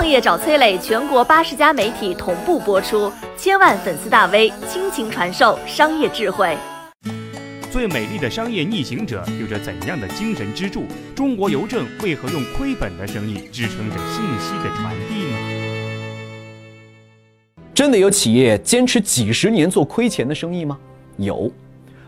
创业找崔磊，全国八十家媒体同步播出，千万粉丝大 V 倾情传授商业智慧。最美丽的商业逆行者有着怎样的精神支柱？中国邮政为何用亏本的生意支撑着信息的传递呢？真的有企业坚持几十年做亏钱的生意吗？有。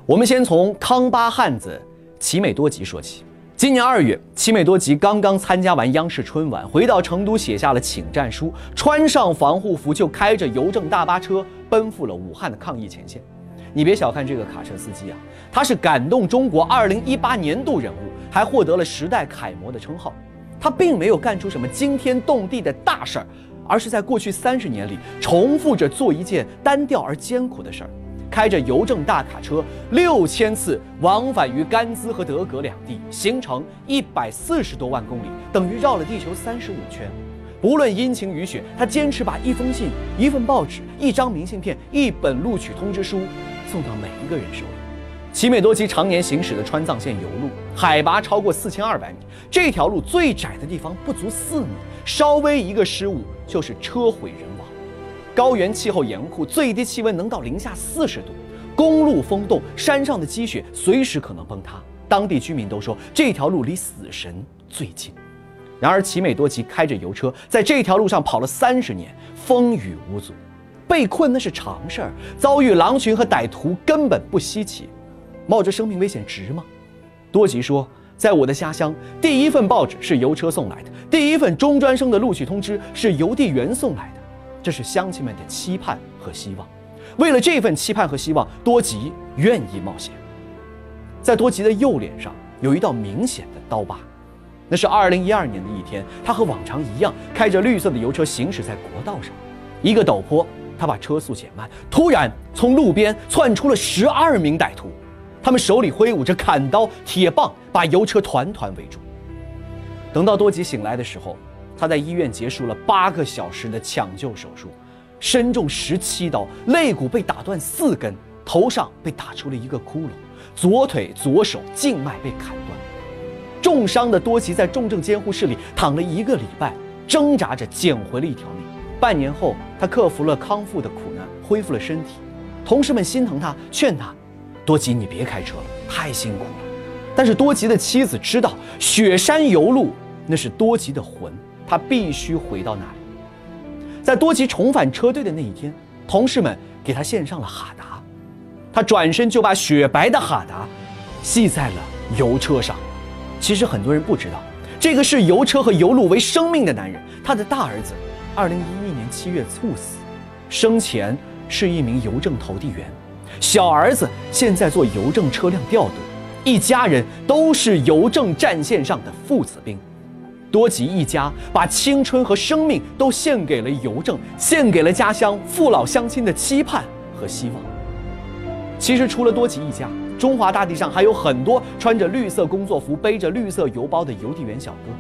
我们先从康巴汉子奇美多吉说起。今年二月，奇美多吉刚刚参加完央视春晚，回到成都写下了请战书，穿上防护服就开着邮政大巴车奔赴了武汉的抗疫前线。你别小看这个卡车司机啊，他是感动中国2018年度人物，还获得了时代楷模的称号。他并没有干出什么惊天动地的大事儿，而是在过去三十年里重复着做一件单调而艰苦的事儿。开着邮政大卡车六千次往返于甘孜和德格两地，行程一百四十多万公里，等于绕了地球三十五圈。不论阴晴雨雪，他坚持把一封信、一份报纸、一张明信片、一本录取通知书送到每一个人手里。奇美多吉常年行驶的川藏线油路，海拔超过四千二百米，这条路最窄的地方不足四米，稍微一个失误就是车毁人亡。高原气候严酷，最低气温能到零下四十度，公路封冻，山上的积雪随时可能崩塌。当地居民都说这条路离死神最近。然而，奇美多吉开着油车在这条路上跑了三十年，风雨无阻，被困那是常事儿，遭遇狼群和歹徒根本不稀奇。冒着生命危险值吗？多吉说，在我的家乡，第一份报纸是邮车送来的，第一份中专生的录取通知是邮递员送来的。这是乡亲们的期盼和希望，为了这份期盼和希望，多吉愿意冒险。在多吉的右脸上有一道明显的刀疤，那是2012年的一天，他和往常一样开着绿色的油车行驶在国道上，一个陡坡，他把车速减慢，突然从路边窜出了十二名歹徒，他们手里挥舞着砍刀、铁棒，把油车团团围住。等到多吉醒来的时候。他在医院结束了八个小时的抢救手术，身中十七刀，肋骨被打断四根，头上被打出了一个窟窿，左腿、左手静脉被砍断。重伤的多吉在重症监护室里躺了一个礼拜，挣扎着捡回了一条命。半年后，他克服了康复的苦难，恢复了身体。同事们心疼他，劝他：“多吉，你别开车了，太辛苦了。”但是多吉的妻子知道，雪山油路那是多吉的魂。他必须回到那里。在多吉重返车队的那一天，同事们给他献上了哈达，他转身就把雪白的哈达系在了油车上。其实很多人不知道，这个视油车和油路为生命的男人，他的大儿子，二零一一年七月猝死，生前是一名邮政投递员，小儿子现在做邮政车辆调度，一家人都是邮政战线上的父子兵。多吉一家把青春和生命都献给了邮政，献给了家乡父老乡亲的期盼和希望。其实，除了多吉一家，中华大地上还有很多穿着绿色工作服、背着绿色邮包的邮递员小哥。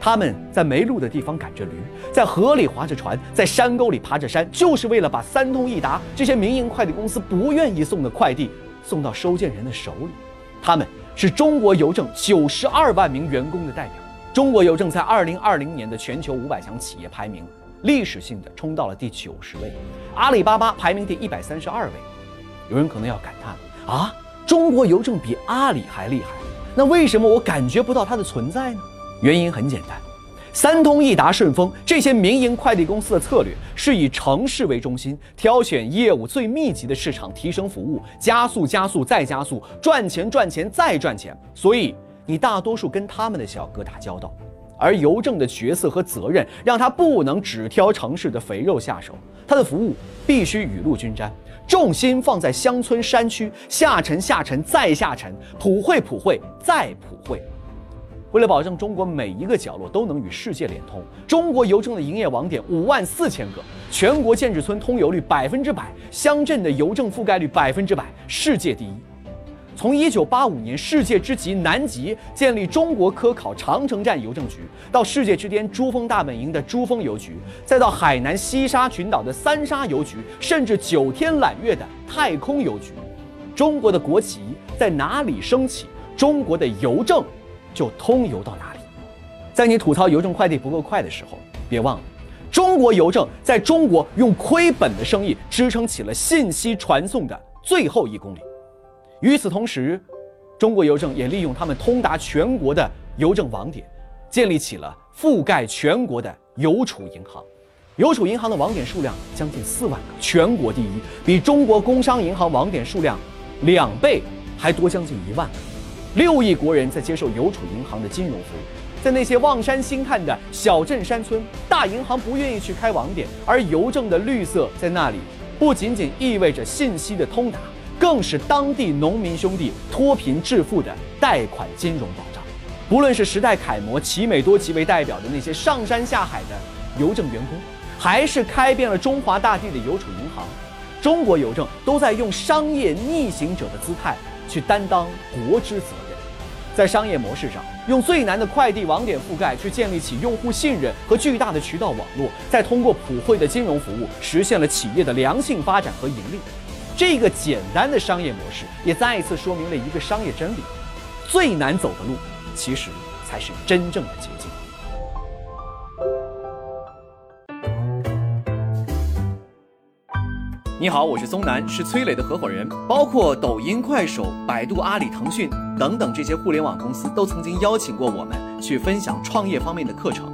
他们在没路的地方赶着驴，在河里划着船，在山沟里爬着山，就是为了把三通一达这些民营快递公司不愿意送的快递送到收件人的手里。他们是中国邮政九十二万名员工的代表。中国邮政在二零二零年的全球五百强企业排名，历史性的冲到了第九十位，阿里巴巴排名第一百三十二位。有人可能要感叹啊，中国邮政比阿里还厉害，那为什么我感觉不到它的存在呢？原因很简单，三通一达、顺丰这些民营快递公司的策略是以城市为中心，挑选业务最密集的市场，提升服务，加速、加速再加速，赚钱、赚钱再赚钱，所以。你大多数跟他们的小哥打交道，而邮政的角色和责任让他不能只挑城市的肥肉下手，他的服务必须雨露均沾，重心放在乡村山区，下沉下沉再下沉，普惠普惠再普惠。为了保证中国每一个角落都能与世界连通，中国邮政的营业网点五万四千个，全国建制村通邮率百分之百，乡镇的邮政覆盖率百分之百，世界第一。从一九八五年世界之极南极建立中国科考长城站邮政局，到世界之巅珠峰大本营的珠峰邮局，再到海南西沙群岛的三沙邮局，甚至九天揽月的太空邮局，中国的国旗在哪里升起，中国的邮政就通邮到哪里。在你吐槽邮政快递不够快的时候，别忘了，中国邮政在中国用亏本的生意支撑起了信息传送的最后一公里。与此同时，中国邮政也利用他们通达全国的邮政网点，建立起了覆盖全国的邮储银行。邮储银行的网点数量将近四万个，全国第一，比中国工商银行网点数量两倍还多将近一万个。六亿国人在接受邮储银行的金融服务。在那些望山兴叹的小镇山村，大银行不愿意去开网点，而邮政的绿色在那里，不仅仅意味着信息的通达，更是当地农民兄弟脱贫致富的贷款金融保障。不论是时代楷模奇美多吉为代表的那些上山下海的邮政员工，还是开遍了中华大地的邮储银行，中国邮政都在用商业逆行者的姿态去担当国之责任。在商业模式上，用最难的快递网点覆盖去建立起用户信任和巨大的渠道网络，再通过普惠的金融服务实现了企业的良性发展和盈利。这个简单的商业模式也再一次说明了一个商业真理：最难走的路，其实才是真正的捷径。你好，我是松南，是崔磊的合伙人。包括抖音、快手、百度、阿里、腾讯等等这些互联网公司，都曾经邀请过我们去分享创业方面的课程。